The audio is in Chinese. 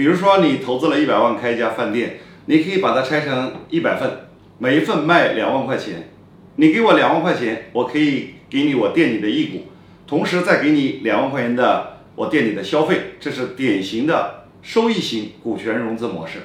比如说你投资了一百万开一家饭店你可以把它拆成一百份每一份卖两万块钱。你给我两万块钱我可以给你我店里的一股同时再给你两万块钱的我店里的消费这是典型的收益型股权融资模式。